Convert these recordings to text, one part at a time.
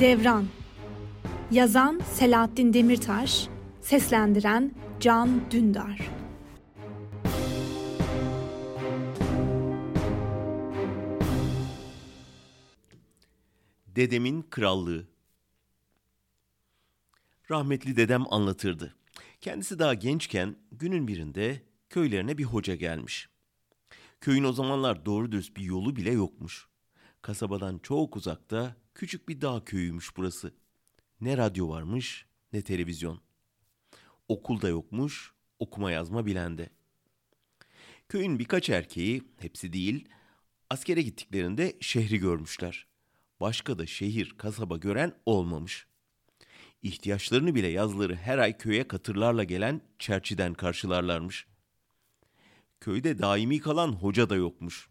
Devran Yazan Selahattin Demirtaş Seslendiren Can Dündar Dedemin Krallığı Rahmetli dedem anlatırdı. Kendisi daha gençken günün birinde köylerine bir hoca gelmiş. Köyün o zamanlar doğru düz bir yolu bile yokmuş. Kasabadan çok uzakta küçük bir dağ köyüymüş burası. Ne radyo varmış ne televizyon. Okul da yokmuş, okuma yazma bilen de. Köyün birkaç erkeği, hepsi değil, askere gittiklerinde şehri görmüşler. Başka da şehir, kasaba gören olmamış. İhtiyaçlarını bile yazları her ay köye katırlarla gelen çerçiden karşılarlarmış. Köyde daimi kalan hoca da yokmuş.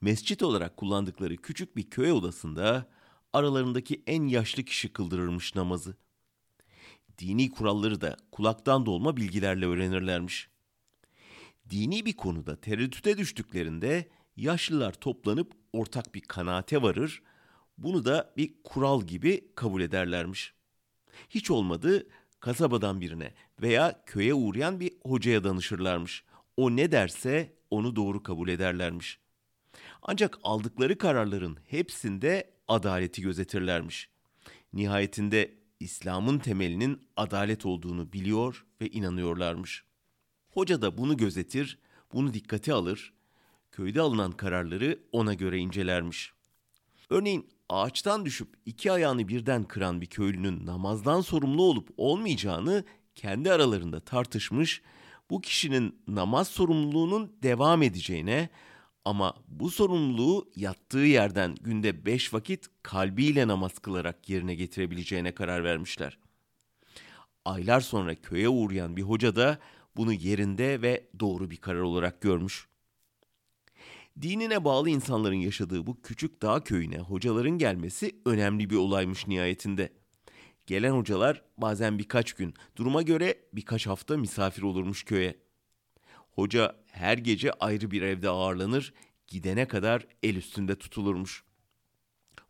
Mescit olarak kullandıkları küçük bir köy odasında aralarındaki en yaşlı kişi kıldırırmış namazı. Dini kuralları da kulaktan dolma bilgilerle öğrenirlermiş. Dini bir konuda tereddüte düştüklerinde yaşlılar toplanıp ortak bir kanaate varır, bunu da bir kural gibi kabul ederlermiş. Hiç olmadı kasabadan birine veya köye uğrayan bir hocaya danışırlarmış. O ne derse onu doğru kabul ederlermiş. Ancak aldıkları kararların hepsinde adaleti gözetirlermiş. Nihayetinde İslam'ın temelinin adalet olduğunu biliyor ve inanıyorlarmış. Hoca da bunu gözetir, bunu dikkate alır, köyde alınan kararları ona göre incelermiş. Örneğin ağaçtan düşüp iki ayağını birden kıran bir köylünün namazdan sorumlu olup olmayacağını kendi aralarında tartışmış, bu kişinin namaz sorumluluğunun devam edeceğine ama bu sorumluluğu yattığı yerden günde beş vakit kalbiyle namaz kılarak yerine getirebileceğine karar vermişler. Aylar sonra köye uğrayan bir hoca da bunu yerinde ve doğru bir karar olarak görmüş. Dinine bağlı insanların yaşadığı bu küçük dağ köyüne hocaların gelmesi önemli bir olaymış nihayetinde. Gelen hocalar bazen birkaç gün, duruma göre birkaç hafta misafir olurmuş köye. Hoca her gece ayrı bir evde ağırlanır, gidene kadar el üstünde tutulurmuş.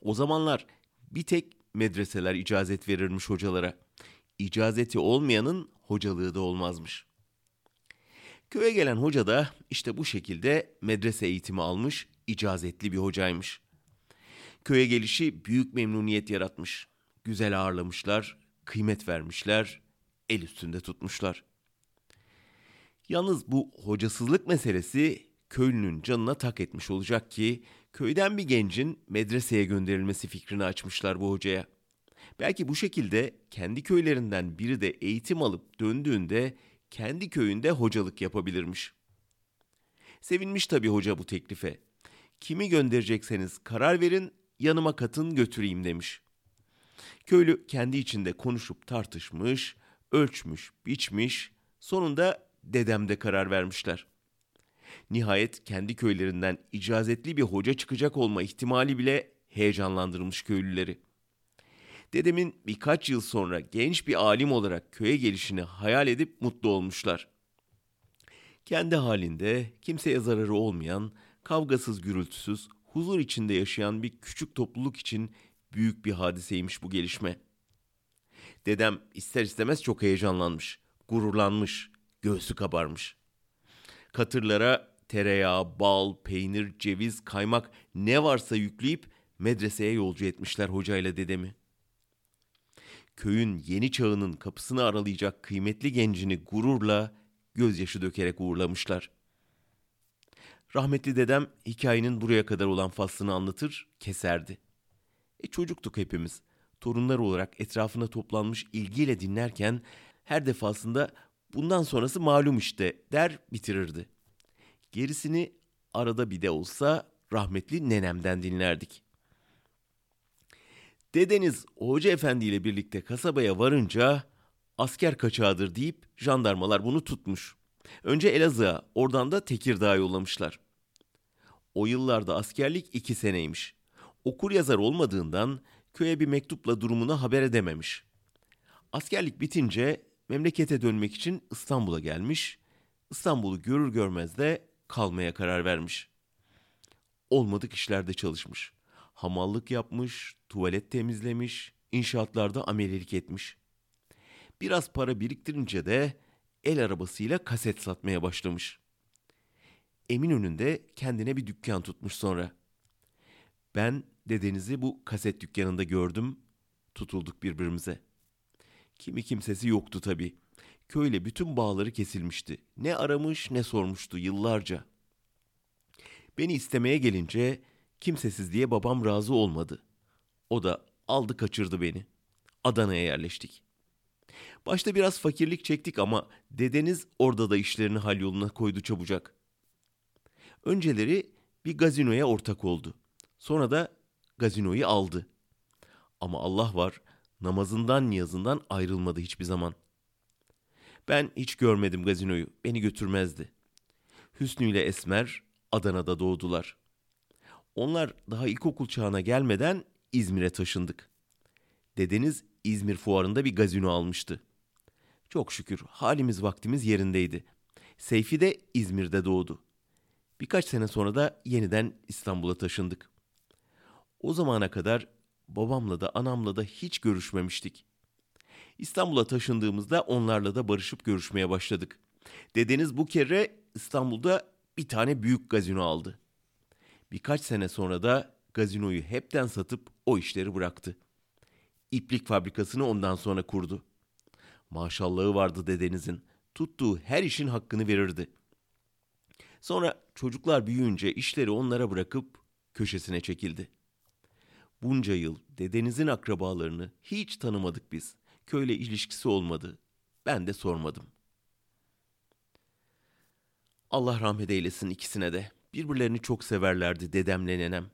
O zamanlar bir tek medreseler icazet verirmiş hocalara. İcazeti olmayanın hocalığı da olmazmış. Köye gelen hoca da işte bu şekilde medrese eğitimi almış, icazetli bir hocaymış. Köye gelişi büyük memnuniyet yaratmış. Güzel ağırlamışlar, kıymet vermişler, el üstünde tutmuşlar. Yalnız bu hocasızlık meselesi köylünün canına tak etmiş olacak ki köyden bir gencin medreseye gönderilmesi fikrini açmışlar bu hocaya. Belki bu şekilde kendi köylerinden biri de eğitim alıp döndüğünde kendi köyünde hocalık yapabilirmiş. Sevinmiş tabii hoca bu teklife. Kimi gönderecekseniz karar verin, yanıma katın götüreyim demiş. Köylü kendi içinde konuşup tartışmış, ölçmüş, biçmiş, sonunda dedemde karar vermişler. Nihayet kendi köylerinden icazetli bir hoca çıkacak olma ihtimali bile heyecanlandırmış köylüleri. Dedemin birkaç yıl sonra genç bir alim olarak köye gelişini hayal edip mutlu olmuşlar. Kendi halinde kimseye zararı olmayan, kavgasız gürültüsüz, huzur içinde yaşayan bir küçük topluluk için büyük bir hadiseymiş bu gelişme. Dedem ister istemez çok heyecanlanmış, gururlanmış, göğsü kabarmış. Katırlara tereyağı, bal, peynir, ceviz, kaymak ne varsa yükleyip medreseye yolcu etmişler hocayla dedemi. Köyün yeni çağının kapısını aralayacak kıymetli gencini gururla gözyaşı dökerek uğurlamışlar. Rahmetli dedem hikayenin buraya kadar olan faslını anlatır, keserdi. E çocuktuk hepimiz. Torunlar olarak etrafına toplanmış ilgiyle dinlerken her defasında bundan sonrası malum işte der bitirirdi. Gerisini arada bir de olsa rahmetli nenemden dinlerdik. Dedeniz Hoca Efendi ile birlikte kasabaya varınca asker kaçağıdır deyip jandarmalar bunu tutmuş. Önce Elazığ'a, oradan da Tekirdağ'a yollamışlar. O yıllarda askerlik iki seneymiş. Okur yazar olmadığından köye bir mektupla durumunu haber edememiş. Askerlik bitince memlekete dönmek için İstanbul'a gelmiş. İstanbul'u görür görmez de kalmaya karar vermiş. Olmadık işlerde çalışmış. Hamallık yapmış, tuvalet temizlemiş, inşaatlarda amelilik etmiş. Biraz para biriktirince de el arabasıyla kaset satmaya başlamış. Eminönü'nde kendine bir dükkan tutmuş sonra. Ben dedenizi bu kaset dükkanında gördüm, tutulduk birbirimize. Kimi kimsesi yoktu tabii. Köyle bütün bağları kesilmişti. Ne aramış ne sormuştu yıllarca. Beni istemeye gelince kimsesiz diye babam razı olmadı. O da aldı kaçırdı beni. Adana'ya yerleştik. Başta biraz fakirlik çektik ama dedeniz orada da işlerini hal yoluna koydu çabucak. Önceleri bir gazinoya ortak oldu. Sonra da gazinoyu aldı. Ama Allah var namazından niyazından ayrılmadı hiçbir zaman. Ben hiç görmedim gazinoyu. Beni götürmezdi. Hüsnü ile Esmer Adana'da doğdular. Onlar daha ilkokul çağına gelmeden İzmir'e taşındık. Dedeniz İzmir fuarında bir gazino almıştı. Çok şükür halimiz vaktimiz yerindeydi. Seyfi de İzmir'de doğdu. Birkaç sene sonra da yeniden İstanbul'a taşındık. O zamana kadar babamla da anamla da hiç görüşmemiştik. İstanbul'a taşındığımızda onlarla da barışıp görüşmeye başladık. Dedeniz bu kere İstanbul'da bir tane büyük gazino aldı. Birkaç sene sonra da gazinoyu hepten satıp o işleri bıraktı. İplik fabrikasını ondan sonra kurdu. Maşallahı vardı dedenizin. Tuttuğu her işin hakkını verirdi. Sonra çocuklar büyüyünce işleri onlara bırakıp köşesine çekildi. Bunca yıl dedenizin akrabalarını hiç tanımadık biz. Köyle ilişkisi olmadı. Ben de sormadım. Allah rahmet eylesin ikisine de. Birbirlerini çok severlerdi dedemle nenem.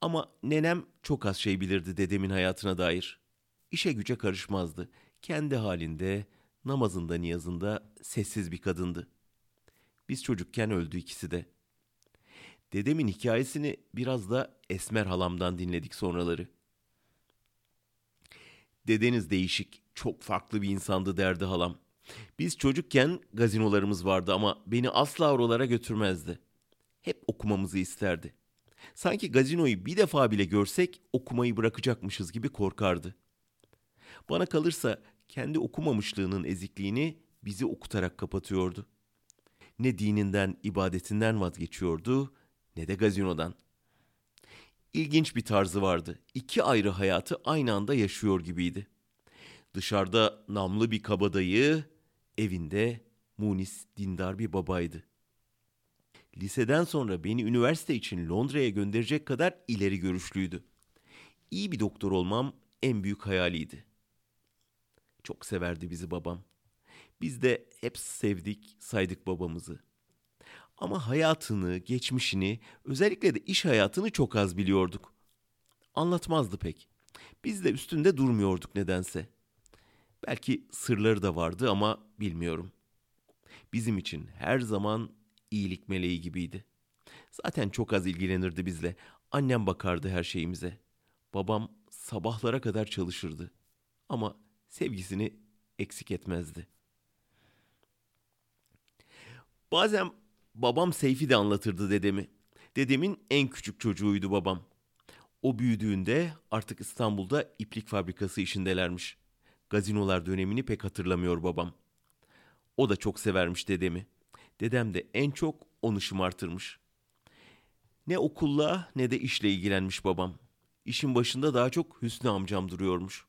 Ama nenem çok az şey bilirdi dedemin hayatına dair. İşe güce karışmazdı. Kendi halinde, namazında niyazında sessiz bir kadındı. Biz çocukken öldü ikisi de. Dedemin hikayesini biraz da Esmer halamdan dinledik sonraları. Dedeniz değişik, çok farklı bir insandı derdi halam. Biz çocukken gazinolarımız vardı ama beni asla oralara götürmezdi. Hep okumamızı isterdi. Sanki gazinoyu bir defa bile görsek okumayı bırakacakmışız gibi korkardı. Bana kalırsa kendi okumamışlığının ezikliğini bizi okutarak kapatıyordu. Ne dininden, ibadetinden vazgeçiyordu ne de gazinodan. İlginç bir tarzı vardı. İki ayrı hayatı aynı anda yaşıyor gibiydi. Dışarıda namlı bir kabadayı, evinde munis dindar bir babaydı. Liseden sonra beni üniversite için Londra'ya gönderecek kadar ileri görüşlüydü. İyi bir doktor olmam en büyük hayaliydi. Çok severdi bizi babam. Biz de hep sevdik, saydık babamızı. Ama hayatını, geçmişini, özellikle de iş hayatını çok az biliyorduk. Anlatmazdı pek. Biz de üstünde durmuyorduk nedense. Belki sırları da vardı ama bilmiyorum. Bizim için her zaman iyilik meleği gibiydi. Zaten çok az ilgilenirdi bizle. Annem bakardı her şeyimize. Babam sabahlara kadar çalışırdı. Ama sevgisini eksik etmezdi. Bazen babam Seyfi de anlatırdı dedemi. Dedemin en küçük çocuğuydu babam. O büyüdüğünde artık İstanbul'da iplik fabrikası işindelermiş. Gazinolar dönemini pek hatırlamıyor babam. O da çok severmiş dedemi. Dedem de en çok onu şımartırmış. Ne okulla ne de işle ilgilenmiş babam. İşin başında daha çok Hüsnü amcam duruyormuş.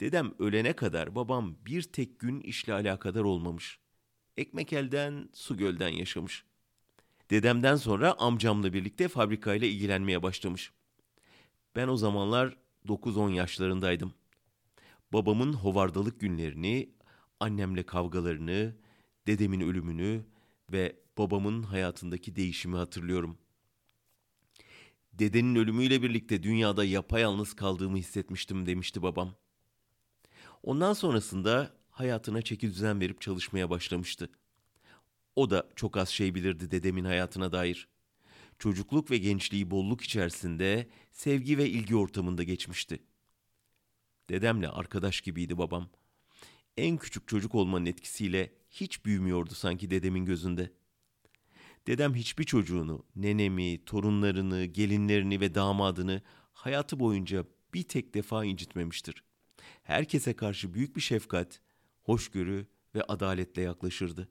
Dedem ölene kadar babam bir tek gün işle alakadar olmamış. Ekmek elden, su gölden yaşamış. Dedemden sonra amcamla birlikte fabrikayla ilgilenmeye başlamış. Ben o zamanlar 9-10 yaşlarındaydım. Babamın hovardalık günlerini, annemle kavgalarını, dedemin ölümünü ve babamın hayatındaki değişimi hatırlıyorum. Dedenin ölümüyle birlikte dünyada yapayalnız kaldığımı hissetmiştim demişti babam. Ondan sonrasında hayatına çeki düzen verip çalışmaya başlamıştı. O da çok az şey bilirdi dedemin hayatına dair. Çocukluk ve gençliği bolluk içerisinde sevgi ve ilgi ortamında geçmişti. Dedemle arkadaş gibiydi babam. En küçük çocuk olmanın etkisiyle hiç büyümüyordu sanki dedemin gözünde. Dedem hiçbir çocuğunu, nenemi, torunlarını, gelinlerini ve damadını hayatı boyunca bir tek defa incitmemiştir. Herkese karşı büyük bir şefkat, hoşgörü ve adaletle yaklaşırdı.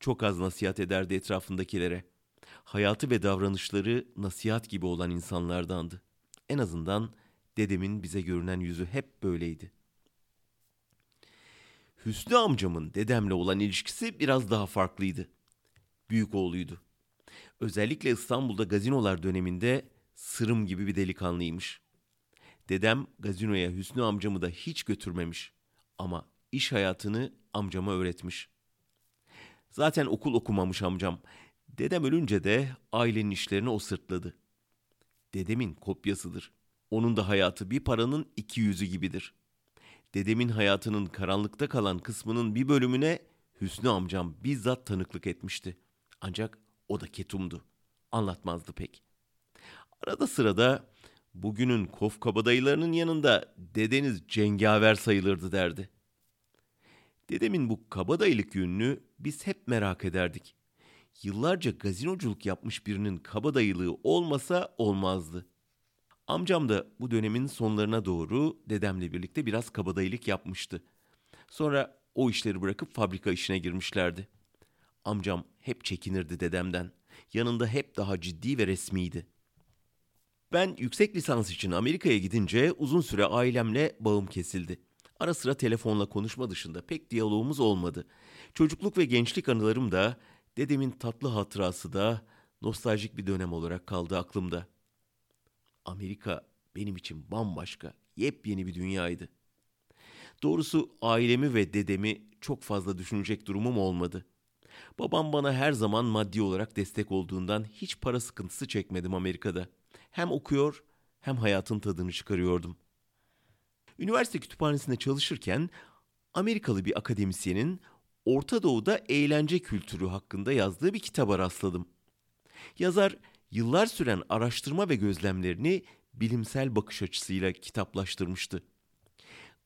Çok az nasihat ederdi etrafındakilere. Hayatı ve davranışları nasihat gibi olan insanlardandı. En azından dedemin bize görünen yüzü hep böyleydi. Hüsnü amcamın dedemle olan ilişkisi biraz daha farklıydı. Büyük oğluydu. Özellikle İstanbul'da gazinolar döneminde sırım gibi bir delikanlıymış. Dedem gazinoya Hüsnü amcamı da hiç götürmemiş ama iş hayatını amcama öğretmiş. Zaten okul okumamış amcam. Dedem ölünce de ailenin işlerini o sırtladı. Dedemin kopyasıdır. Onun da hayatı bir paranın iki yüzü gibidir. Dedemin hayatının karanlıkta kalan kısmının bir bölümüne Hüsnü amcam bizzat tanıklık etmişti. Ancak o da ketumdu. Anlatmazdı pek. Arada sırada bugünün kof kabadayılarının yanında dedeniz cengaver sayılırdı derdi. Dedemin bu kabadayılık yönünü biz hep merak ederdik. Yıllarca gazinoculuk yapmış birinin kabadayılığı olmasa olmazdı. Amcam da bu dönemin sonlarına doğru dedemle birlikte biraz kabadayılık yapmıştı. Sonra o işleri bırakıp fabrika işine girmişlerdi. Amcam hep çekinirdi dedemden. Yanında hep daha ciddi ve resmiydi. Ben yüksek lisans için Amerika'ya gidince uzun süre ailemle bağım kesildi. Ara sıra telefonla konuşma dışında pek diyalogumuz olmadı. Çocukluk ve gençlik anılarım da, dedemin tatlı hatırası da nostaljik bir dönem olarak kaldı aklımda. Amerika benim için bambaşka, yepyeni bir dünyaydı. Doğrusu ailemi ve dedemi çok fazla düşünecek durumum olmadı. Babam bana her zaman maddi olarak destek olduğundan hiç para sıkıntısı çekmedim Amerika'da. Hem okuyor hem hayatın tadını çıkarıyordum. Üniversite kütüphanesinde çalışırken Amerikalı bir akademisyenin Orta Doğu'da eğlence kültürü hakkında yazdığı bir kitaba rastladım. Yazar yıllar süren araştırma ve gözlemlerini bilimsel bakış açısıyla kitaplaştırmıştı.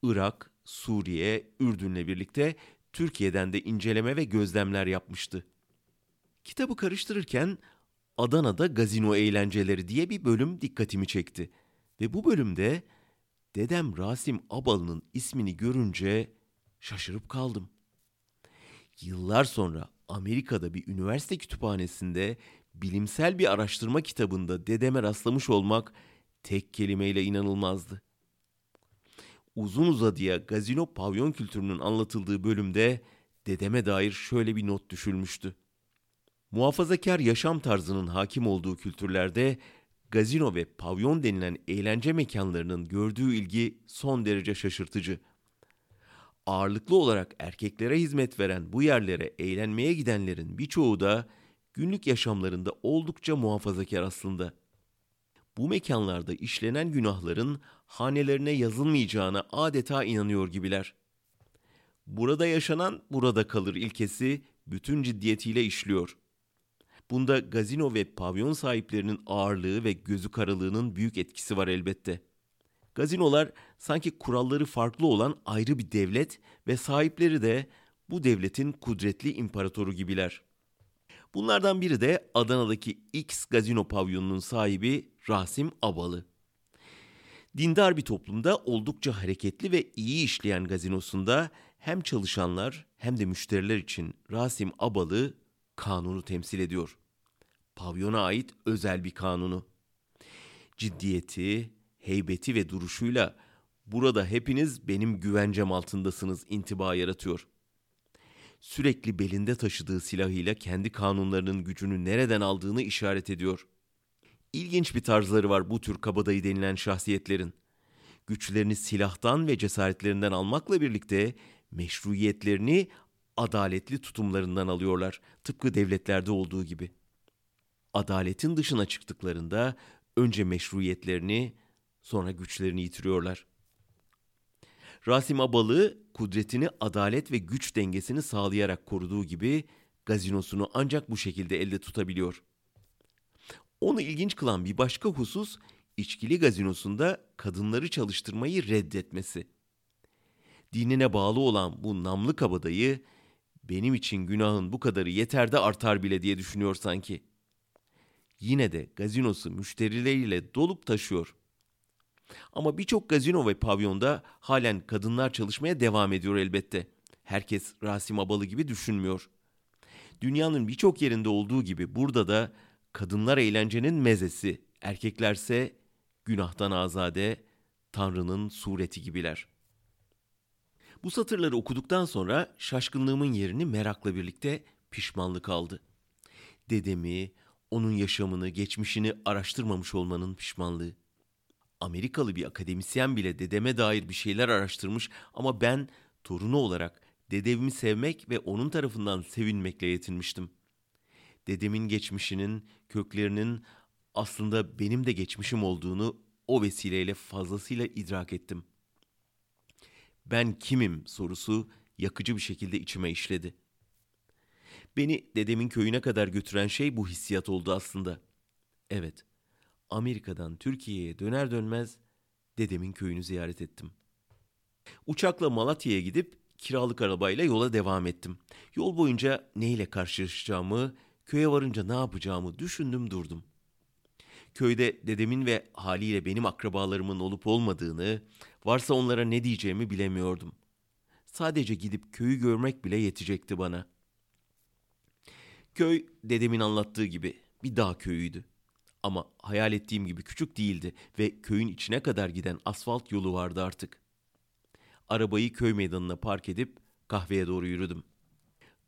Irak, Suriye, Ürdün'le birlikte Türkiye'den de inceleme ve gözlemler yapmıştı. Kitabı karıştırırken Adana'da gazino eğlenceleri diye bir bölüm dikkatimi çekti ve bu bölümde dedem Rasim Abalı'nın ismini görünce şaşırıp kaldım. Yıllar sonra Amerika'da bir üniversite kütüphanesinde bilimsel bir araştırma kitabında dedeme rastlamış olmak tek kelimeyle inanılmazdı. Uzun uzadıya gazino pavyon kültürünün anlatıldığı bölümde dedeme dair şöyle bir not düşülmüştü. Muhafazakar yaşam tarzının hakim olduğu kültürlerde gazino ve pavyon denilen eğlence mekanlarının gördüğü ilgi son derece şaşırtıcı. Ağırlıklı olarak erkeklere hizmet veren bu yerlere eğlenmeye gidenlerin birçoğu da günlük yaşamlarında oldukça muhafazakar aslında. Bu mekanlarda işlenen günahların hanelerine yazılmayacağına adeta inanıyor gibiler. Burada yaşanan burada kalır ilkesi bütün ciddiyetiyle işliyor. Bunda gazino ve pavyon sahiplerinin ağırlığı ve gözü karalığının büyük etkisi var elbette. Gazinolar sanki kuralları farklı olan ayrı bir devlet ve sahipleri de bu devletin kudretli imparatoru gibiler. Bunlardan biri de Adana'daki X gazino pavyonunun sahibi Rasim Abalı. Dindar bir toplumda oldukça hareketli ve iyi işleyen gazinosunda hem çalışanlar hem de müşteriler için Rasim Abalı kanunu temsil ediyor. Pavyona ait özel bir kanunu. Ciddiyeti, heybeti ve duruşuyla burada hepiniz benim güvencem altındasınız intiba yaratıyor. Sürekli belinde taşıdığı silahıyla kendi kanunlarının gücünü nereden aldığını işaret ediyor. İlginç bir tarzları var bu tür kabadayı denilen şahsiyetlerin. Güçlerini silahtan ve cesaretlerinden almakla birlikte meşruiyetlerini adaletli tutumlarından alıyorlar. Tıpkı devletlerde olduğu gibi. Adaletin dışına çıktıklarında önce meşruiyetlerini sonra güçlerini yitiriyorlar. Rasim Abalı kudretini adalet ve güç dengesini sağlayarak koruduğu gibi gazinosunu ancak bu şekilde elde tutabiliyor. Onu ilginç kılan bir başka husus içkili gazinosunda kadınları çalıştırmayı reddetmesi. Dinine bağlı olan bu namlı kabadayı benim için günahın bu kadarı yeter de artar bile diye düşünüyor sanki. Yine de gazinosu müşterileriyle dolup taşıyor. Ama birçok gazino ve pavyonda halen kadınlar çalışmaya devam ediyor elbette. Herkes Rasim Abalı gibi düşünmüyor. Dünyanın birçok yerinde olduğu gibi burada da kadınlar eğlencenin mezesi, erkeklerse günahtan azade, Tanrı'nın sureti gibiler. Bu satırları okuduktan sonra şaşkınlığımın yerini merakla birlikte pişmanlık aldı. Dedemi, onun yaşamını, geçmişini araştırmamış olmanın pişmanlığı. Amerikalı bir akademisyen bile dedeme dair bir şeyler araştırmış ama ben torunu olarak dedevimi sevmek ve onun tarafından sevinmekle yetinmiştim. Dedemin geçmişinin, köklerinin aslında benim de geçmişim olduğunu o vesileyle fazlasıyla idrak ettim. Ben kimim sorusu yakıcı bir şekilde içime işledi. Beni dedemin köyüne kadar götüren şey bu hissiyat oldu aslında. Evet, Amerika'dan Türkiye'ye döner dönmez dedemin köyünü ziyaret ettim. Uçakla Malatya'ya gidip kiralık arabayla yola devam ettim. Yol boyunca neyle karşılaşacağımı, köye varınca ne yapacağımı düşündüm durdum. Köyde dedemin ve haliyle benim akrabalarımın olup olmadığını, varsa onlara ne diyeceğimi bilemiyordum. Sadece gidip köyü görmek bile yetecekti bana. Köy dedemin anlattığı gibi bir dağ köyüydü. Ama hayal ettiğim gibi küçük değildi ve köyün içine kadar giden asfalt yolu vardı artık. Arabayı köy meydanına park edip kahveye doğru yürüdüm.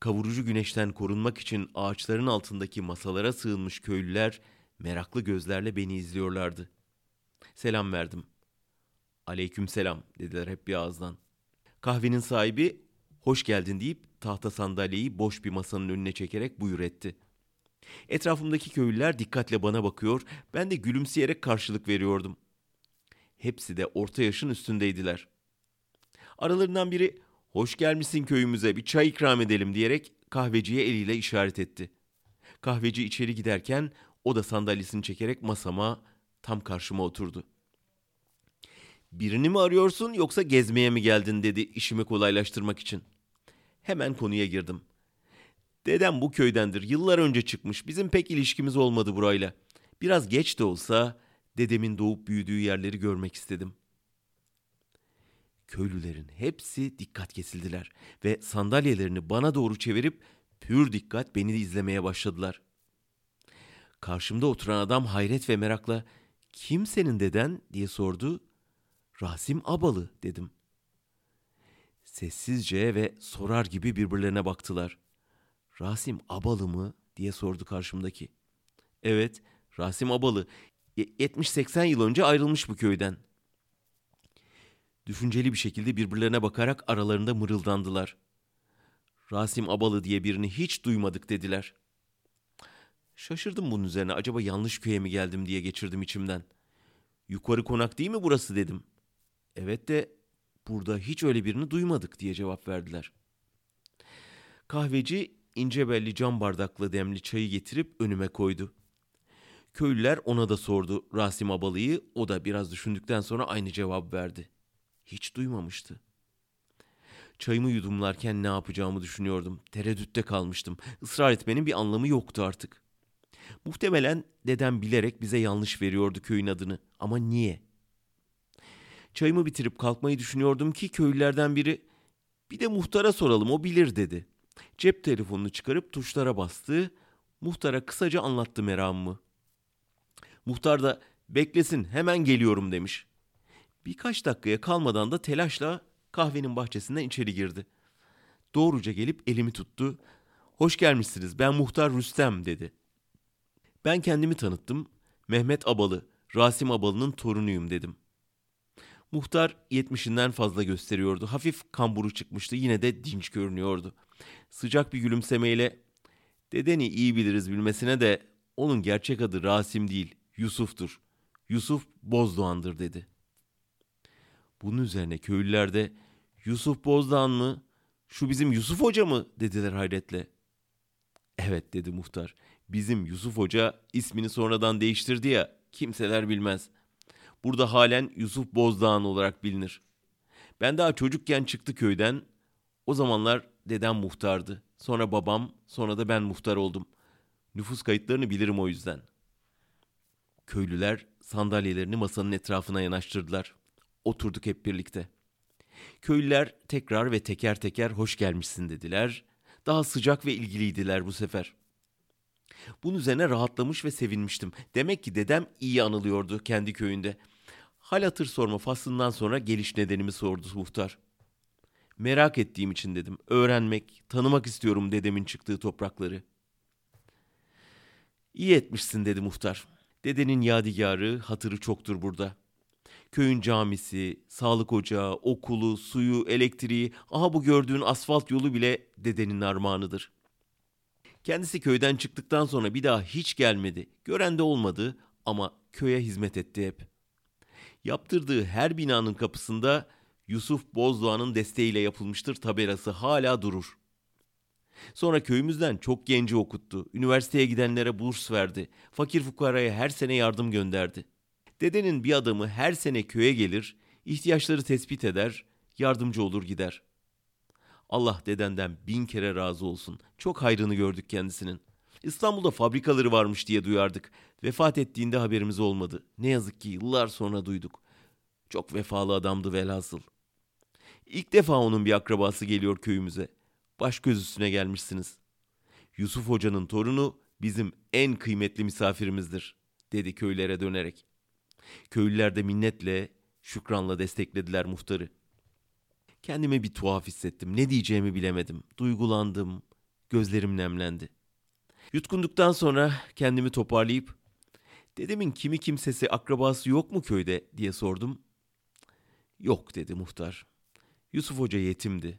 Kavurucu güneşten korunmak için ağaçların altındaki masalara sığınmış köylüler meraklı gözlerle beni izliyorlardı. Selam verdim. Aleyküm selam dediler hep bir ağızdan. Kahvenin sahibi hoş geldin deyip tahta sandalyeyi boş bir masanın önüne çekerek buyur etti. Etrafımdaki köylüler dikkatle bana bakıyor, ben de gülümseyerek karşılık veriyordum. Hepsi de orta yaşın üstündeydiler. Aralarından biri hoş gelmişsin köyümüze bir çay ikram edelim diyerek kahveciye eliyle işaret etti. Kahveci içeri giderken o da sandalyesini çekerek masama tam karşıma oturdu. Birini mi arıyorsun yoksa gezmeye mi geldin dedi işimi kolaylaştırmak için. Hemen konuya girdim. Dedem bu köydendir. Yıllar önce çıkmış. Bizim pek ilişkimiz olmadı burayla. Biraz geç de olsa dedemin doğup büyüdüğü yerleri görmek istedim. Köylülerin hepsi dikkat kesildiler ve sandalyelerini bana doğru çevirip pür dikkat beni izlemeye başladılar. Karşımda oturan adam hayret ve merakla "Kim senin deden?" diye sordu. "Rasim Abalı." dedim. Sessizce ve sorar gibi birbirlerine baktılar. Rasim Abalı mı diye sordu karşımdaki. Evet, Rasim Abalı. 70-80 yıl önce ayrılmış bu köyden. Düşünceli bir şekilde birbirlerine bakarak aralarında mırıldandılar. Rasim Abalı diye birini hiç duymadık dediler. Şaşırdım bunun üzerine acaba yanlış köye mi geldim diye geçirdim içimden. Yukarı konak değil mi burası dedim. Evet de burada hiç öyle birini duymadık diye cevap verdiler. Kahveci ince belli cam bardaklı demli çayı getirip önüme koydu. Köylüler ona da sordu Rasim Abalı'yı. O da biraz düşündükten sonra aynı cevap verdi. Hiç duymamıştı. Çayımı yudumlarken ne yapacağımı düşünüyordum. Tereddütte kalmıştım. Israr etmenin bir anlamı yoktu artık. Muhtemelen dedem bilerek bize yanlış veriyordu köyün adını. Ama niye? Çayımı bitirip kalkmayı düşünüyordum ki köylülerden biri bir de muhtara soralım o bilir dedi. Cep telefonunu çıkarıp tuşlara bastı. Muhtara kısaca anlattı meramımı. Muhtar da beklesin hemen geliyorum demiş. Birkaç dakikaya kalmadan da telaşla kahvenin bahçesinden içeri girdi. Doğruca gelip elimi tuttu. Hoş gelmişsiniz ben muhtar Rüstem dedi. Ben kendimi tanıttım. Mehmet Abalı, Rasim Abalı'nın torunuyum dedim. Muhtar yetmişinden fazla gösteriyordu. Hafif kamburu çıkmıştı yine de dinç görünüyordu. Sıcak bir gülümsemeyle dedeni iyi biliriz bilmesine de onun gerçek adı Rasim değil Yusuf'tur. Yusuf Bozdoğan'dır dedi. Bunun üzerine köylüler de Yusuf Bozdoğan mı? Şu bizim Yusuf Hoca mı? dediler hayretle. Evet dedi muhtar. Bizim Yusuf Hoca ismini sonradan değiştirdi ya kimseler bilmez. Burada halen Yusuf Bozdağan olarak bilinir. Ben daha çocukken çıktı köyden. O zamanlar dedem muhtardı. Sonra babam, sonra da ben muhtar oldum. Nüfus kayıtlarını bilirim o yüzden. Köylüler sandalyelerini masanın etrafına yanaştırdılar. Oturduk hep birlikte. Köylüler tekrar ve teker teker hoş gelmişsin dediler. Daha sıcak ve ilgiliydiler bu sefer. Bunun üzerine rahatlamış ve sevinmiştim. Demek ki dedem iyi anılıyordu kendi köyünde. Hal hatır sorma faslından sonra geliş nedenimi sordu muhtar. Merak ettiğim için dedim. Öğrenmek, tanımak istiyorum dedemin çıktığı toprakları. İyi etmişsin dedi muhtar. Dedenin yadigarı, hatırı çoktur burada. Köyün camisi, sağlık ocağı, okulu, suyu, elektriği, aha bu gördüğün asfalt yolu bile dedenin armağanıdır. Kendisi köyden çıktıktan sonra bir daha hiç gelmedi. Gören de olmadı ama köye hizmet etti hep. Yaptırdığı her binanın kapısında Yusuf Bozdoğan'ın desteğiyle yapılmıştır tabelası hala durur. Sonra köyümüzden çok genci okuttu. Üniversiteye gidenlere burs verdi. Fakir fukaraya her sene yardım gönderdi. Dedenin bir adamı her sene köye gelir, ihtiyaçları tespit eder, yardımcı olur gider. Allah dedenden bin kere razı olsun. Çok hayrını gördük kendisinin. İstanbul'da fabrikaları varmış diye duyardık. Vefat ettiğinde haberimiz olmadı. Ne yazık ki yıllar sonra duyduk. Çok vefalı adamdı velhasıl. İlk defa onun bir akrabası geliyor köyümüze. Baş göz üstüne gelmişsiniz. Yusuf Hoca'nın torunu bizim en kıymetli misafirimizdir, dedi köylere dönerek. Köylüler de minnetle, şükranla desteklediler muhtarı. Kendimi bir tuhaf hissettim. Ne diyeceğimi bilemedim. Duygulandım. Gözlerim nemlendi. Yutkunduktan sonra kendimi toparlayıp dedemin kimi kimsesi akrabası yok mu köyde diye sordum. Yok dedi muhtar. Yusuf Hoca yetimdi.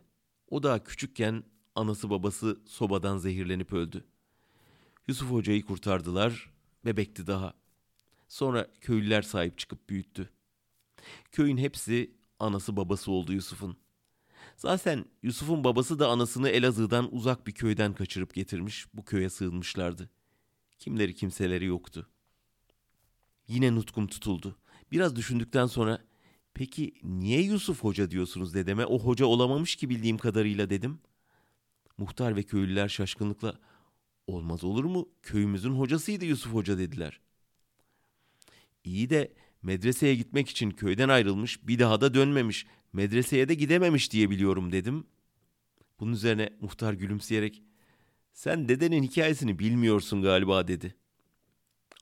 O da küçükken anası babası sobadan zehirlenip öldü. Yusuf Hoca'yı kurtardılar. Bebekti daha. Sonra köylüler sahip çıkıp büyüttü. Köyün hepsi anası babası oldu Yusuf'un. Zaten Yusuf'un babası da anasını Elazığ'dan uzak bir köyden kaçırıp getirmiş, bu köye sığınmışlardı. Kimleri kimseleri yoktu. Yine nutkum tutuldu. Biraz düşündükten sonra peki niye Yusuf hoca diyorsunuz dedeme? O hoca olamamış ki bildiğim kadarıyla dedim. Muhtar ve köylüler şaşkınlıkla olmaz olur mu? Köyümüzün hocasıydı Yusuf hoca dediler. İyi de medreseye gitmek için köyden ayrılmış, bir daha da dönmemiş, medreseye de gidememiş diye biliyorum dedim. Bunun üzerine muhtar gülümseyerek, sen dedenin hikayesini bilmiyorsun galiba dedi.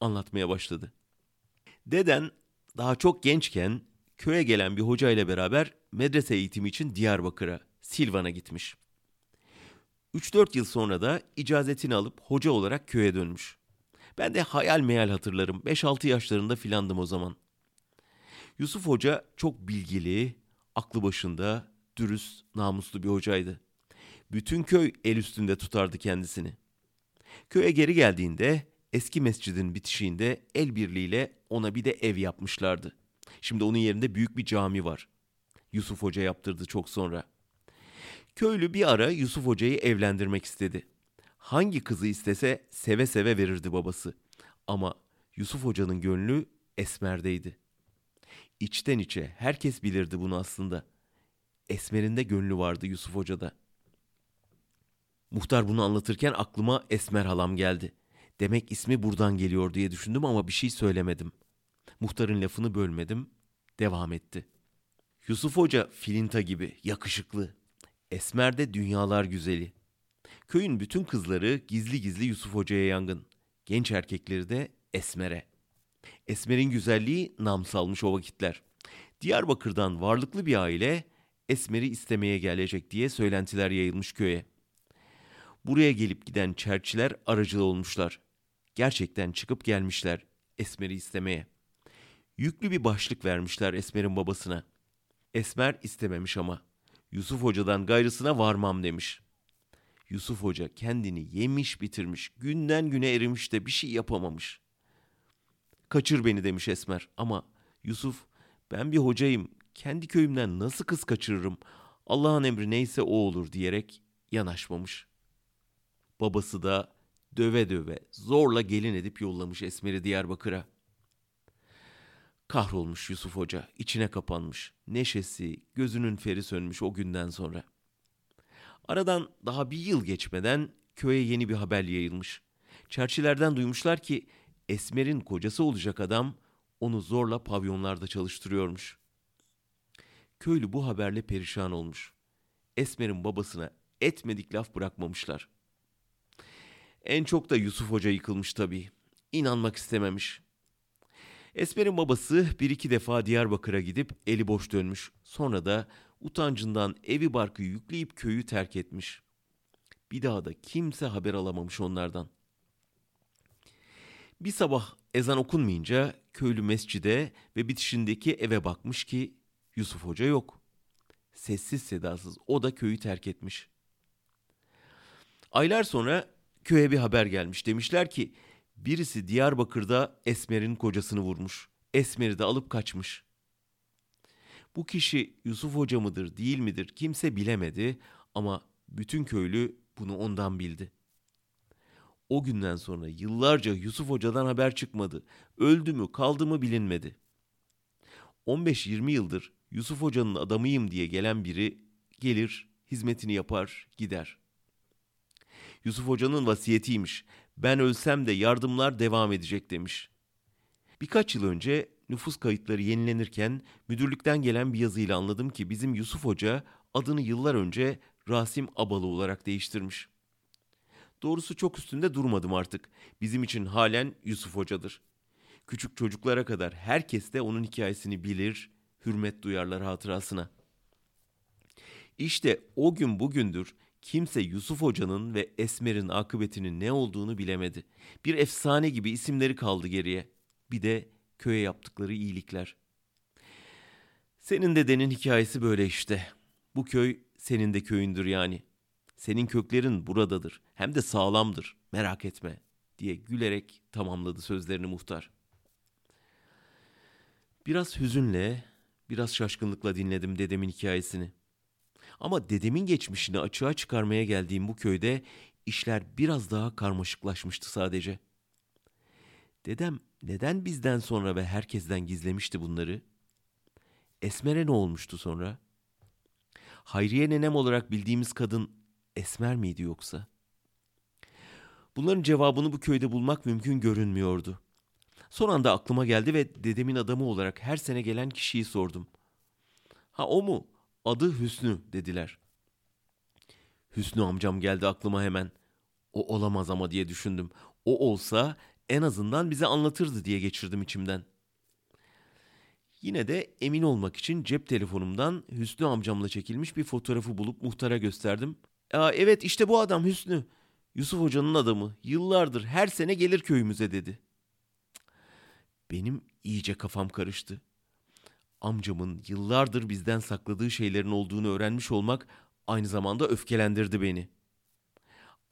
Anlatmaya başladı. Deden daha çok gençken köye gelen bir hoca ile beraber medrese eğitimi için Diyarbakır'a, Silvan'a gitmiş. 3-4 yıl sonra da icazetini alıp hoca olarak köye dönmüş. Ben de hayal meyal hatırlarım. 5-6 yaşlarında filandım o zaman. Yusuf Hoca çok bilgili, aklı başında, dürüst, namuslu bir hocaydı. Bütün köy el üstünde tutardı kendisini. Köye geri geldiğinde eski mescidin bitişiğinde el birliğiyle ona bir de ev yapmışlardı. Şimdi onun yerinde büyük bir cami var. Yusuf Hoca yaptırdı çok sonra. Köylü bir ara Yusuf Hoca'yı evlendirmek istedi. Hangi kızı istese seve seve verirdi babası. Ama Yusuf Hoca'nın gönlü Esmer'deydi. İçten içe herkes bilirdi bunu aslında. Esmer'in de gönlü vardı Yusuf Hoca'da. Muhtar bunu anlatırken aklıma Esmer halam geldi. Demek ismi buradan geliyor diye düşündüm ama bir şey söylemedim. Muhtarın lafını bölmedim. Devam etti. Yusuf Hoca filinta gibi yakışıklı. Esmer de dünyalar güzeli. Köyün bütün kızları gizli gizli Yusuf Hoca'ya yangın. Genç erkekleri de Esmer'e. Esmer'in güzelliği nam salmış o vakitler. Diyarbakır'dan varlıklı bir aile Esmer'i istemeye gelecek diye söylentiler yayılmış köye. Buraya gelip giden çerçiler aracılı olmuşlar. Gerçekten çıkıp gelmişler Esmer'i istemeye. Yüklü bir başlık vermişler Esmer'in babasına. Esmer istememiş ama. Yusuf Hoca'dan gayrısına varmam demiş. Yusuf Hoca kendini yemiş bitirmiş, günden güne erimiş de bir şey yapamamış. Kaçır beni demiş Esmer ama Yusuf ben bir hocayım, kendi köyümden nasıl kız kaçırırım, Allah'ın emri neyse o olur diyerek yanaşmamış. Babası da döve döve zorla gelin edip yollamış Esmer'i Diyarbakır'a. Kahrolmuş Yusuf Hoca, içine kapanmış. Neşesi, gözünün feri sönmüş o günden sonra. Aradan daha bir yıl geçmeden köye yeni bir haber yayılmış. Çerçilerden duymuşlar ki Esmer'in kocası olacak adam onu zorla pavyonlarda çalıştırıyormuş. Köylü bu haberle perişan olmuş. Esmer'in babasına etmedik laf bırakmamışlar. En çok da Yusuf Hoca yıkılmış tabii. İnanmak istememiş. Esmer'in babası bir iki defa Diyarbakır'a gidip eli boş dönmüş. Sonra da utancından evi barkı yükleyip köyü terk etmiş. Bir daha da kimse haber alamamış onlardan. Bir sabah ezan okunmayınca köylü mescide ve bitişindeki eve bakmış ki Yusuf Hoca yok. Sessiz sedasız o da köyü terk etmiş. Aylar sonra köye bir haber gelmiş. Demişler ki birisi Diyarbakır'da Esmer'in kocasını vurmuş. Esmer'i de alıp kaçmış. Bu kişi Yusuf Hoca mıdır değil midir kimse bilemedi ama bütün köylü bunu ondan bildi. O günden sonra yıllarca Yusuf Hoca'dan haber çıkmadı. Öldü mü kaldı mı bilinmedi. 15-20 yıldır Yusuf Hoca'nın adamıyım diye gelen biri gelir, hizmetini yapar, gider. Yusuf Hoca'nın vasiyetiymiş. Ben ölsem de yardımlar devam edecek demiş. Birkaç yıl önce nüfus kayıtları yenilenirken müdürlükten gelen bir yazıyla anladım ki bizim Yusuf Hoca adını yıllar önce Rasim Abalı olarak değiştirmiş. Doğrusu çok üstünde durmadım artık. Bizim için halen Yusuf Hoca'dır. Küçük çocuklara kadar herkes de onun hikayesini bilir, hürmet duyarlar hatırasına. İşte o gün bugündür kimse Yusuf Hoca'nın ve Esmer'in akıbetinin ne olduğunu bilemedi. Bir efsane gibi isimleri kaldı geriye. Bir de köye yaptıkları iyilikler. Senin dedenin hikayesi böyle işte. Bu köy senin de köyündür yani. Senin köklerin buradadır. Hem de sağlamdır. Merak etme." diye gülerek tamamladı sözlerini muhtar. Biraz hüzünle, biraz şaşkınlıkla dinledim dedemin hikayesini. Ama dedemin geçmişini açığa çıkarmaya geldiğim bu köyde işler biraz daha karmaşıklaşmıştı sadece. Dedem neden bizden sonra ve herkesten gizlemişti bunları? Esmer'e ne olmuştu sonra? Hayriye nenem olarak bildiğimiz kadın Esmer miydi yoksa? Bunların cevabını bu köyde bulmak mümkün görünmüyordu. Son anda aklıma geldi ve dedemin adamı olarak her sene gelen kişiyi sordum. Ha o mu? Adı Hüsnü dediler. Hüsnü amcam geldi aklıma hemen. O olamaz ama diye düşündüm. O olsa en azından bize anlatırdı diye geçirdim içimden. Yine de emin olmak için cep telefonumdan Hüsnü amcamla çekilmiş bir fotoğrafı bulup muhtara gösterdim. Aa, evet işte bu adam Hüsnü. Yusuf Hoca'nın adamı. Yıllardır her sene gelir köyümüze dedi. Benim iyice kafam karıştı. Amcamın yıllardır bizden sakladığı şeylerin olduğunu öğrenmiş olmak aynı zamanda öfkelendirdi beni.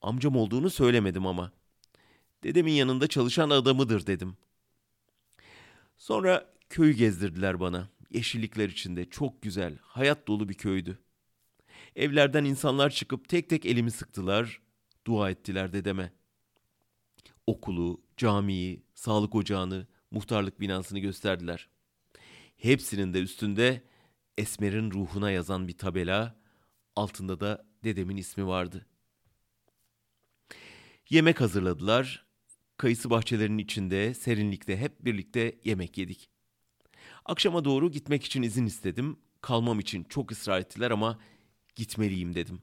Amcam olduğunu söylemedim ama. Dedemin yanında çalışan adamıdır dedim. Sonra köyü gezdirdiler bana. Yeşillikler içinde çok güzel, hayat dolu bir köydü. Evlerden insanlar çıkıp tek tek elimi sıktılar, dua ettiler dedeme. Okulu, camiyi, sağlık ocağını, muhtarlık binasını gösterdiler. Hepsinin de üstünde Esmer'in ruhuna yazan bir tabela, altında da dedemin ismi vardı. Yemek hazırladılar. Kayısı bahçelerinin içinde, serinlikte hep birlikte yemek yedik. Akşama doğru gitmek için izin istedim. Kalmam için çok ısrar ettiler ama gitmeliyim dedim.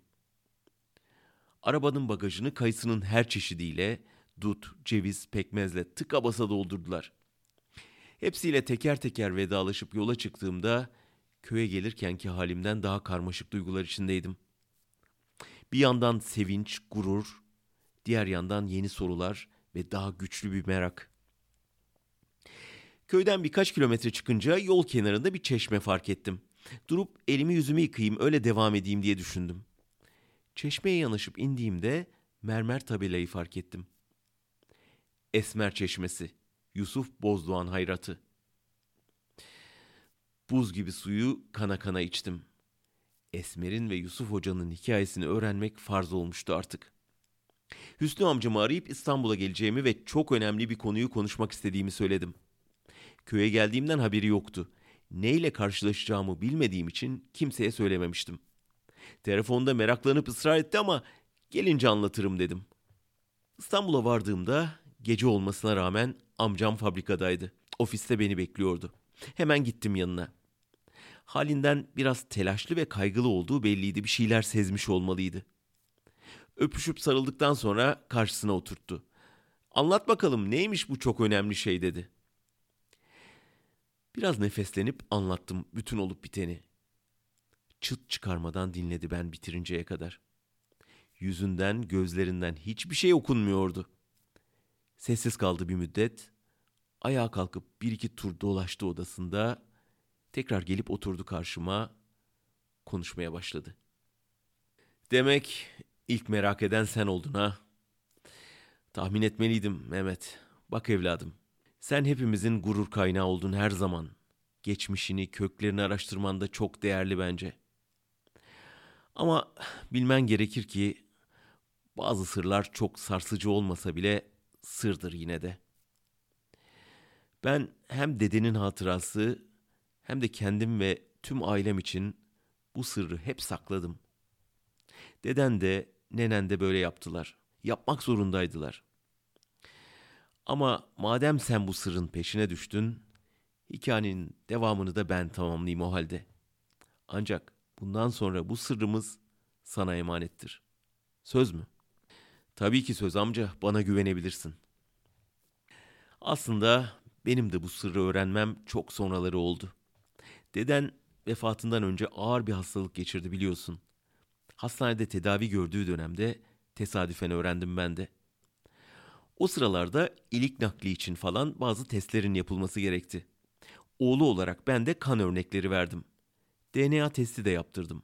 Arabanın bagajını kayısının her çeşidiyle dut, ceviz, pekmezle tıka basa doldurdular. Hepsiyle teker teker vedalaşıp yola çıktığımda köye gelirkenki halimden daha karmaşık duygular içindeydim. Bir yandan sevinç, gurur, diğer yandan yeni sorular ve daha güçlü bir merak. Köyden birkaç kilometre çıkınca yol kenarında bir çeşme fark ettim. Durup elimi yüzümü yıkayayım öyle devam edeyim diye düşündüm. Çeşmeye yanaşıp indiğimde mermer tabelayı fark ettim. Esmer Çeşmesi, Yusuf Bozdoğan hayratı. Buz gibi suyu kana kana içtim. Esmer'in ve Yusuf Hoca'nın hikayesini öğrenmek farz olmuştu artık. Hüsnü amcamı arayıp İstanbul'a geleceğimi ve çok önemli bir konuyu konuşmak istediğimi söyledim. Köye geldiğimden haberi yoktu. Neyle karşılaşacağımı bilmediğim için kimseye söylememiştim. Telefonda meraklanıp ısrar etti ama gelince anlatırım dedim. İstanbul'a vardığımda gece olmasına rağmen amcam fabrikadaydı. Ofiste beni bekliyordu. Hemen gittim yanına. Halinden biraz telaşlı ve kaygılı olduğu belliydi. Bir şeyler sezmiş olmalıydı. Öpüşüp sarıldıktan sonra karşısına oturttu. Anlat bakalım neymiş bu çok önemli şey dedi. Biraz nefeslenip anlattım bütün olup biteni. Çıt çıkarmadan dinledi ben bitirinceye kadar. Yüzünden, gözlerinden hiçbir şey okunmuyordu. Sessiz kaldı bir müddet. Ayağa kalkıp bir iki tur dolaştı odasında. Tekrar gelip oturdu karşıma. Konuşmaya başladı. Demek ilk merak eden sen oldun ha? Tahmin etmeliydim Mehmet. Bak evladım. Sen hepimizin gurur kaynağı oldun her zaman. Geçmişini, köklerini araştırman da çok değerli bence. Ama bilmen gerekir ki bazı sırlar çok sarsıcı olmasa bile sırdır yine de. Ben hem dedenin hatırası hem de kendim ve tüm ailem için bu sırrı hep sakladım. Deden de nenen de böyle yaptılar. Yapmak zorundaydılar. Ama madem sen bu sırrın peşine düştün, hikayenin devamını da ben tamamlayayım o halde. Ancak bundan sonra bu sırrımız sana emanettir. Söz mü? Tabii ki söz amca, bana güvenebilirsin. Aslında benim de bu sırrı öğrenmem çok sonraları oldu. Deden vefatından önce ağır bir hastalık geçirdi biliyorsun. Hastanede tedavi gördüğü dönemde tesadüfen öğrendim ben de. O sıralarda ilik nakli için falan bazı testlerin yapılması gerekti. Oğlu olarak ben de kan örnekleri verdim. DNA testi de yaptırdım.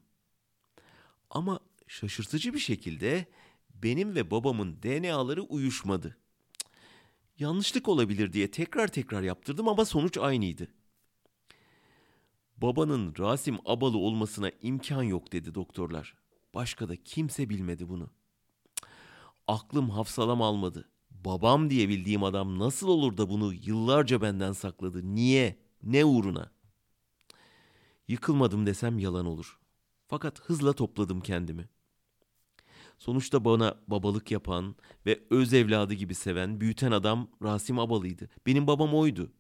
Ama şaşırtıcı bir şekilde benim ve babamın DNA'ları uyuşmadı. Yanlışlık olabilir diye tekrar tekrar yaptırdım ama sonuç aynıydı. Babanın Rasim Abalı olmasına imkan yok dedi doktorlar. Başka da kimse bilmedi bunu. Aklım hafsalam almadı. Babam diye bildiğim adam nasıl olur da bunu yıllarca benden sakladı? Niye? Ne uğruna? Yıkılmadım desem yalan olur. Fakat hızla topladım kendimi. Sonuçta bana babalık yapan ve öz evladı gibi seven, büyüten adam Rasim Abalı'ydı. Benim babam oydu.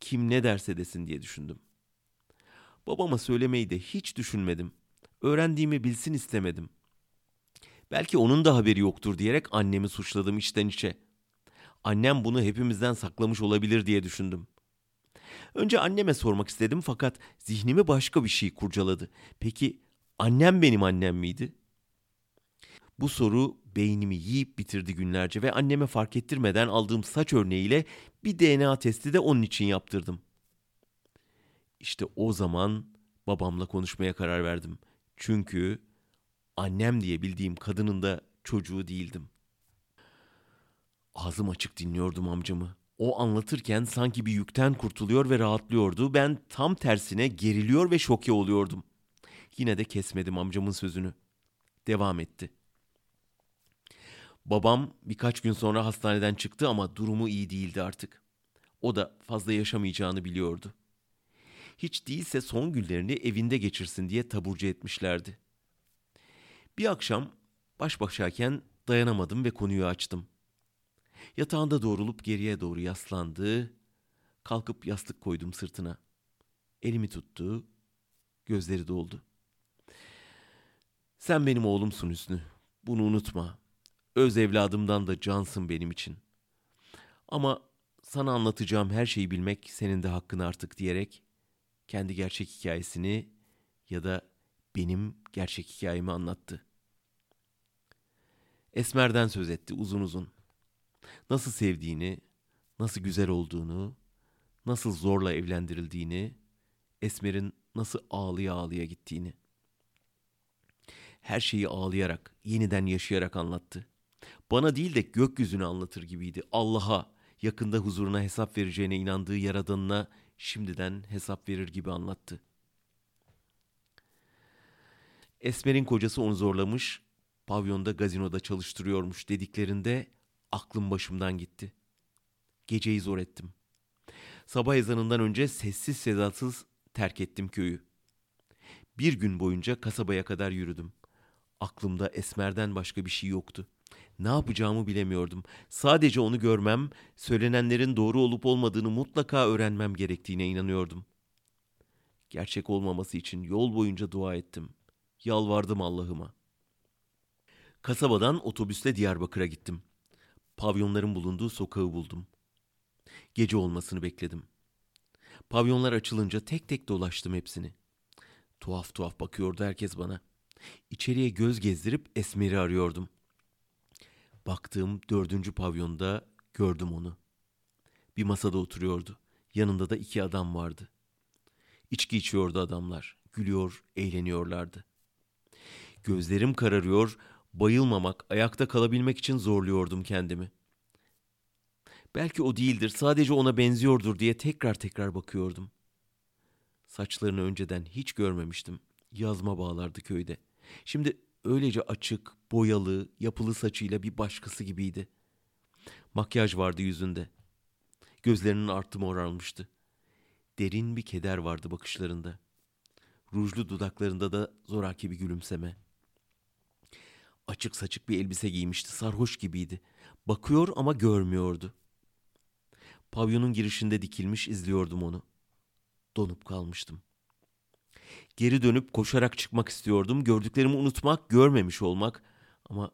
Kim ne derse desin diye düşündüm. Babama söylemeyi de hiç düşünmedim. Öğrendiğimi bilsin istemedim. Belki onun da haberi yoktur diyerek annemi suçladım içten içe. Annem bunu hepimizden saklamış olabilir diye düşündüm. Önce anneme sormak istedim fakat zihnimi başka bir şey kurcaladı. Peki annem benim annem miydi? Bu soru beynimi yiyip bitirdi günlerce ve anneme fark ettirmeden aldığım saç örneğiyle bir DNA testi de onun için yaptırdım. İşte o zaman babamla konuşmaya karar verdim. Çünkü annem diye bildiğim kadının da çocuğu değildim. Ağzım açık dinliyordum amcamı. O anlatırken sanki bir yükten kurtuluyor ve rahatlıyordu. Ben tam tersine geriliyor ve şoke oluyordum. Yine de kesmedim amcamın sözünü. Devam etti. Babam birkaç gün sonra hastaneden çıktı ama durumu iyi değildi artık. O da fazla yaşamayacağını biliyordu. Hiç değilse son günlerini evinde geçirsin diye taburcu etmişlerdi. Bir akşam baş başayken dayanamadım ve konuyu açtım. Yatağında doğrulup geriye doğru yaslandı. Kalkıp yastık koydum sırtına. Elimi tuttu. Gözleri doldu. Sen benim oğlumsun Hüsnü. Bunu unutma. Öz evladımdan da cansın benim için. Ama sana anlatacağım her şeyi bilmek senin de hakkın artık diyerek kendi gerçek hikayesini ya da benim gerçek hikayemi anlattı. Esmer'den söz etti uzun uzun. Nasıl sevdiğini, nasıl güzel olduğunu, nasıl zorla evlendirildiğini, Esmer'in nasıl ağlıya ağlıya gittiğini. Her şeyi ağlayarak, yeniden yaşayarak anlattı. Bana değil de gökyüzünü anlatır gibiydi. Allah'a, yakında huzuruna hesap vereceğine inandığı yaradanına şimdiden hesap verir gibi anlattı. Esmer'in kocası onu zorlamış, pavyonda gazinoda çalıştırıyormuş dediklerinde aklım başımdan gitti. Geceyi zor ettim. Sabah ezanından önce sessiz sedasız terk ettim köyü. Bir gün boyunca kasabaya kadar yürüdüm. Aklımda Esmer'den başka bir şey yoktu. Ne yapacağımı bilemiyordum. Sadece onu görmem, söylenenlerin doğru olup olmadığını mutlaka öğrenmem gerektiğine inanıyordum. Gerçek olmaması için yol boyunca dua ettim. Yalvardım Allah'ıma. Kasabadan otobüsle Diyarbakır'a gittim. Pavyonların bulunduğu sokağı buldum. Gece olmasını bekledim. Pavyonlar açılınca tek tek dolaştım hepsini. Tuhaf tuhaf bakıyordu herkes bana. İçeriye göz gezdirip Esmer'i arıyordum. Baktığım dördüncü pavyonda gördüm onu. Bir masada oturuyordu. Yanında da iki adam vardı. İçki içiyordu adamlar. Gülüyor, eğleniyorlardı. Gözlerim kararıyor, bayılmamak, ayakta kalabilmek için zorluyordum kendimi. Belki o değildir, sadece ona benziyordur diye tekrar tekrar bakıyordum. Saçlarını önceden hiç görmemiştim. Yazma bağlardı köyde. Şimdi öylece açık, boyalı, yapılı saçıyla bir başkası gibiydi. Makyaj vardı yüzünde. Gözlerinin artı morarmıştı. Derin bir keder vardı bakışlarında. Rujlu dudaklarında da zoraki bir gülümseme. Açık saçık bir elbise giymişti, sarhoş gibiydi. Bakıyor ama görmüyordu. Pavyonun girişinde dikilmiş izliyordum onu. Donup kalmıştım. Geri dönüp koşarak çıkmak istiyordum. Gördüklerimi unutmak, görmemiş olmak. Ama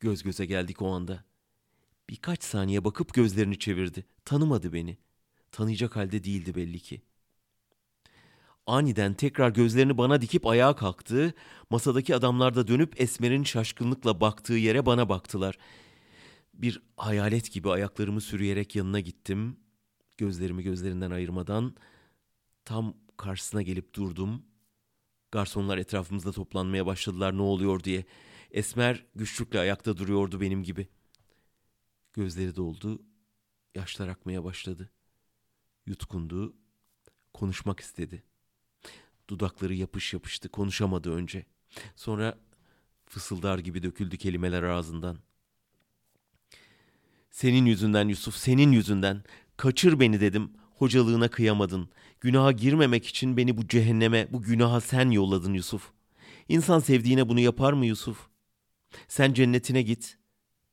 göz göze geldik o anda. Birkaç saniye bakıp gözlerini çevirdi. Tanımadı beni. Tanıyacak halde değildi belli ki. Aniden tekrar gözlerini bana dikip ayağa kalktı. Masadaki adamlar da dönüp Esmer'in şaşkınlıkla baktığı yere bana baktılar. Bir hayalet gibi ayaklarımı sürüyerek yanına gittim. Gözlerimi gözlerinden ayırmadan tam karşısına gelip durdum. Garsonlar etrafımızda toplanmaya başladılar ne oluyor diye. Esmer güçlükle ayakta duruyordu benim gibi. Gözleri doldu, yaşlar akmaya başladı. Yutkundu, konuşmak istedi. Dudakları yapış yapıştı, konuşamadı önce. Sonra fısıldar gibi döküldü kelimeler ağzından. Senin yüzünden Yusuf, senin yüzünden. Kaçır beni dedim. Hocalığına kıyamadın. Günaha girmemek için beni bu cehenneme, bu günaha sen yolladın Yusuf. İnsan sevdiğine bunu yapar mı Yusuf? Sen cennetine git.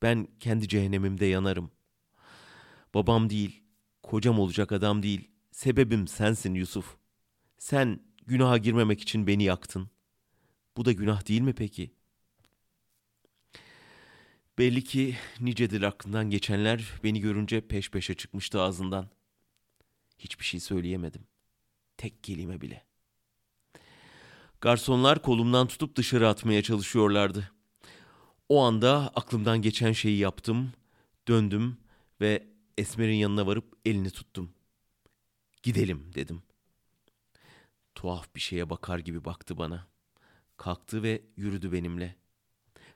Ben kendi cehennemimde yanarım. Babam değil, kocam olacak adam değil. Sebebim sensin Yusuf. Sen günaha girmemek için beni yaktın. Bu da günah değil mi peki? Belli ki nicedir aklından geçenler beni görünce peş peşe çıkmıştı ağzından. Hiçbir şey söyleyemedim. Tek kelime bile. Garsonlar kolumdan tutup dışarı atmaya çalışıyorlardı. O anda aklımdan geçen şeyi yaptım, döndüm ve Esmer'in yanına varıp elini tuttum. Gidelim dedim. Tuhaf bir şeye bakar gibi baktı bana. Kalktı ve yürüdü benimle.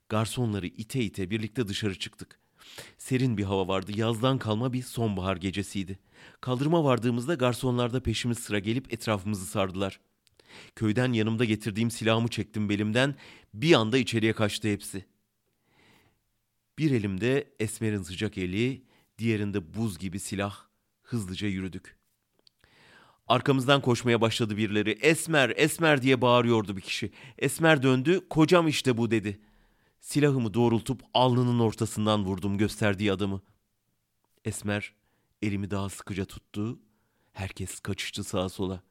Garsonları ite ite birlikte dışarı çıktık. Serin bir hava vardı. Yazdan kalma bir sonbahar gecesiydi. Kaldırıma vardığımızda garsonlar da peşimiz sıra gelip etrafımızı sardılar. Köyden yanımda getirdiğim silahımı çektim belimden. Bir anda içeriye kaçtı hepsi. Bir elimde Esmer'in sıcak eli, diğerinde buz gibi silah. Hızlıca yürüdük. Arkamızdan koşmaya başladı birileri. Esmer, Esmer diye bağırıyordu bir kişi. Esmer döndü, kocam işte bu dedi. Silahımı doğrultup alnının ortasından vurdum gösterdiği adamı. Esmer elimi daha sıkıca tuttu. Herkes kaçıştı sağa sola.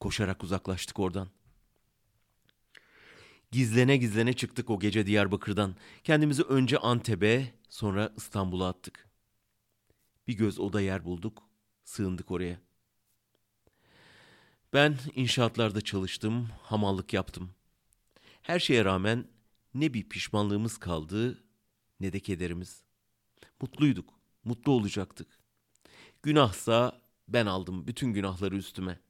Koşarak uzaklaştık oradan. Gizlene gizlene çıktık o gece Diyarbakır'dan. Kendimizi önce Antep'e, sonra İstanbul'a attık. Bir göz oda yer bulduk, sığındık oraya. Ben inşaatlarda çalıştım, hamallık yaptım. Her şeye rağmen ne bir pişmanlığımız kaldı ne de kederimiz. Mutluyduk, mutlu olacaktık. Günahsa ben aldım bütün günahları üstüme.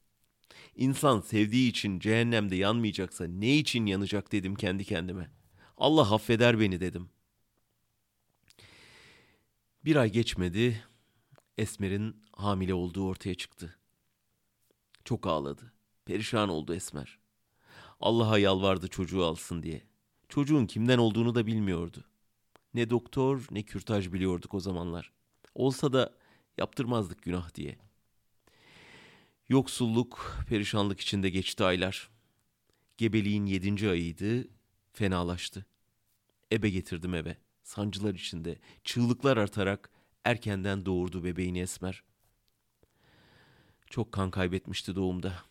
İnsan sevdiği için cehennemde yanmayacaksa ne için yanacak dedim kendi kendime. Allah affeder beni dedim. Bir ay geçmedi, Esmer'in hamile olduğu ortaya çıktı. Çok ağladı. Perişan oldu Esmer. Allah'a yalvardı çocuğu alsın diye. Çocuğun kimden olduğunu da bilmiyordu. Ne doktor ne kürtaj biliyorduk o zamanlar. Olsa da yaptırmazdık günah diye. Yoksulluk, perişanlık içinde geçti aylar. Gebeliğin yedinci ayıydı. Fenalaştı. Ebe getirdim eve. Sancılar içinde, çığlıklar artarak erkenden doğurdu bebeğini Esmer. Çok kan kaybetmişti doğumda.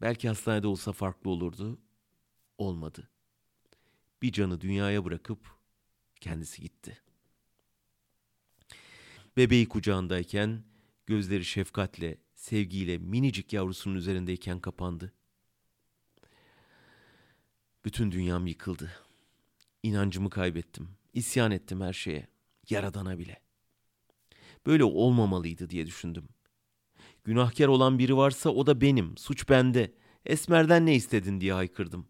Belki hastanede olsa farklı olurdu. Olmadı. Bir canı dünyaya bırakıp kendisi gitti. Bebeği kucağındayken gözleri şefkatle, sevgiyle minicik yavrusunun üzerindeyken kapandı. Bütün dünyam yıkıldı. İnancımı kaybettim. İsyan ettim her şeye. Yaradana bile. Böyle olmamalıydı diye düşündüm. Günahkar olan biri varsa o da benim. Suç bende. Esmer'den ne istedin diye haykırdım.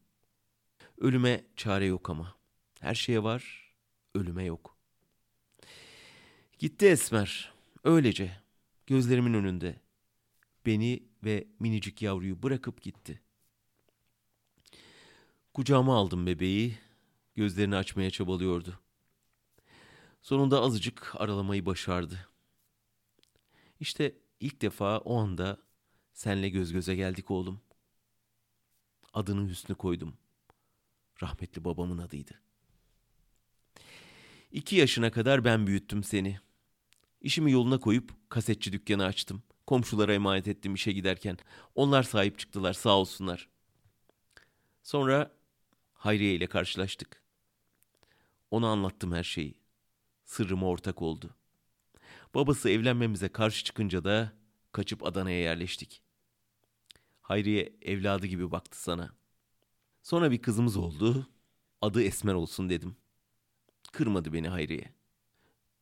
Ölüme çare yok ama. Her şeye var, ölüme yok. Gitti Esmer. Öylece. Gözlerimin önünde. Beni ve minicik yavruyu bırakıp gitti. Kucağıma aldım bebeği. Gözlerini açmaya çabalıyordu. Sonunda azıcık aralamayı başardı. İşte ilk defa o anda senle göz göze geldik oğlum. Adını Hüsnü koydum. Rahmetli babamın adıydı. İki yaşına kadar ben büyüttüm seni. İşimi yoluna koyup kasetçi dükkanı açtım. Komşulara emanet ettim işe giderken. Onlar sahip çıktılar sağ olsunlar. Sonra Hayriye ile karşılaştık. Ona anlattım her şeyi. Sırrıma ortak oldu. Babası evlenmemize karşı çıkınca da kaçıp Adana'ya yerleştik. Hayriye evladı gibi baktı sana. Sonra bir kızımız oldu. Adı Esmer olsun dedim. Kırmadı beni Hayriye.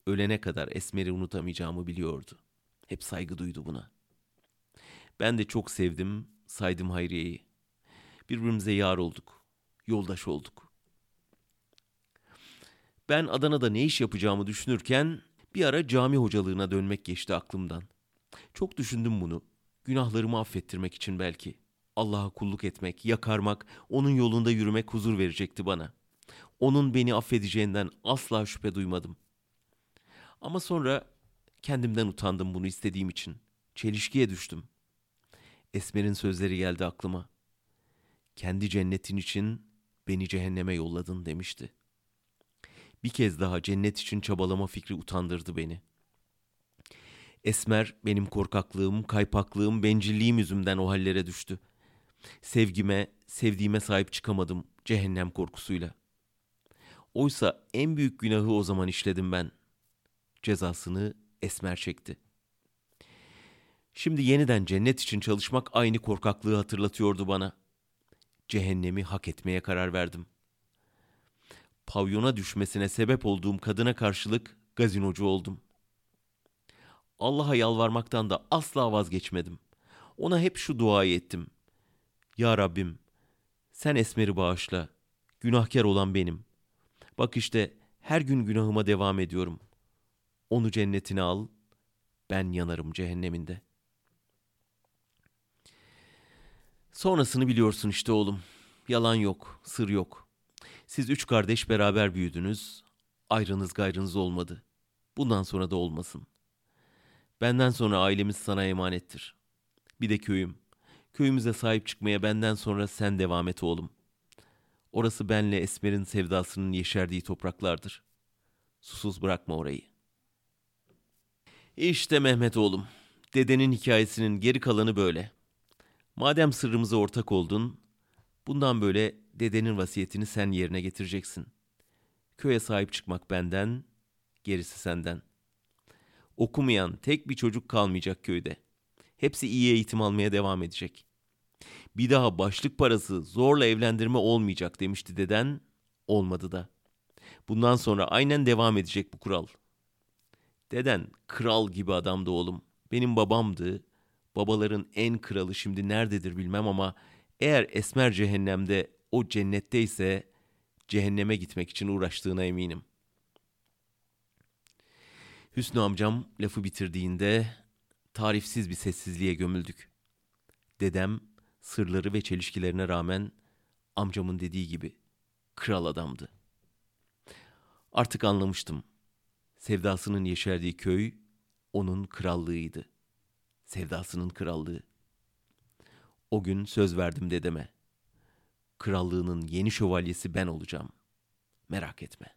Ölene kadar Esmer'i unutamayacağımı biliyordu. Hep saygı duydu buna. Ben de çok sevdim, saydım Hayriye'yi. Birbirimize yar olduk, yoldaş olduk. Ben Adana'da ne iş yapacağımı düşünürken bir ara cami hocalığına dönmek geçti aklımdan. Çok düşündüm bunu. Günahlarımı affettirmek için belki. Allah'a kulluk etmek, yakarmak, onun yolunda yürümek huzur verecekti bana. Onun beni affedeceğinden asla şüphe duymadım. Ama sonra kendimden utandım bunu istediğim için. Çelişkiye düştüm. Esmer'in sözleri geldi aklıma. Kendi cennetin için beni cehenneme yolladın demişti. Bir kez daha cennet için çabalama fikri utandırdı beni. Esmer benim korkaklığım, kaypaklığım, bencilliğim yüzümden o hallere düştü. Sevgime, sevdiğime sahip çıkamadım cehennem korkusuyla. Oysa en büyük günahı o zaman işledim ben. Cezasını Esmer çekti. Şimdi yeniden cennet için çalışmak aynı korkaklığı hatırlatıyordu bana. Cehennemi hak etmeye karar verdim. Pavyona düşmesine sebep olduğum kadına karşılık gazinocu oldum. Allah'a yalvarmaktan da asla vazgeçmedim. Ona hep şu duayı ettim. Ya Rabbim, sen Esmer'i bağışla. Günahkar olan benim. Bak işte her gün günahıma devam ediyorum. Onu cennetine al, ben yanarım cehenneminde. Sonrasını biliyorsun işte oğlum. Yalan yok, sır yok. Siz üç kardeş beraber büyüdünüz. Ayrınız gayrınız olmadı. Bundan sonra da olmasın. Benden sonra ailemiz sana emanettir. Bir de köyüm. Köyümüze sahip çıkmaya benden sonra sen devam et oğlum. Orası benle Esmer'in sevdasının yeşerdiği topraklardır. Susuz bırakma orayı. İşte Mehmet oğlum. Dedenin hikayesinin geri kalanı böyle. Madem sırrımıza ortak oldun, bundan böyle dedenin vasiyetini sen yerine getireceksin. Köye sahip çıkmak benden, gerisi senden. Okumayan tek bir çocuk kalmayacak köyde. Hepsi iyi eğitim almaya devam edecek. Bir daha başlık parası zorla evlendirme olmayacak demişti deden. Olmadı da. Bundan sonra aynen devam edecek bu kural. Deden kral gibi adamdı oğlum. Benim babamdı. Babaların en kralı şimdi nerededir bilmem ama eğer Esmer cehennemde o cennetteyse cehenneme gitmek için uğraştığına eminim. Hüsnü amcam lafı bitirdiğinde tarifsiz bir sessizliğe gömüldük. Dedem sırları ve çelişkilerine rağmen amcamın dediği gibi kral adamdı. Artık anlamıştım. Sevdasının yeşerdiği köy onun krallığıydı. Sevdasının krallığı. O gün söz verdim dedeme. Krallığının yeni şövalyesi ben olacağım.'' merak etme.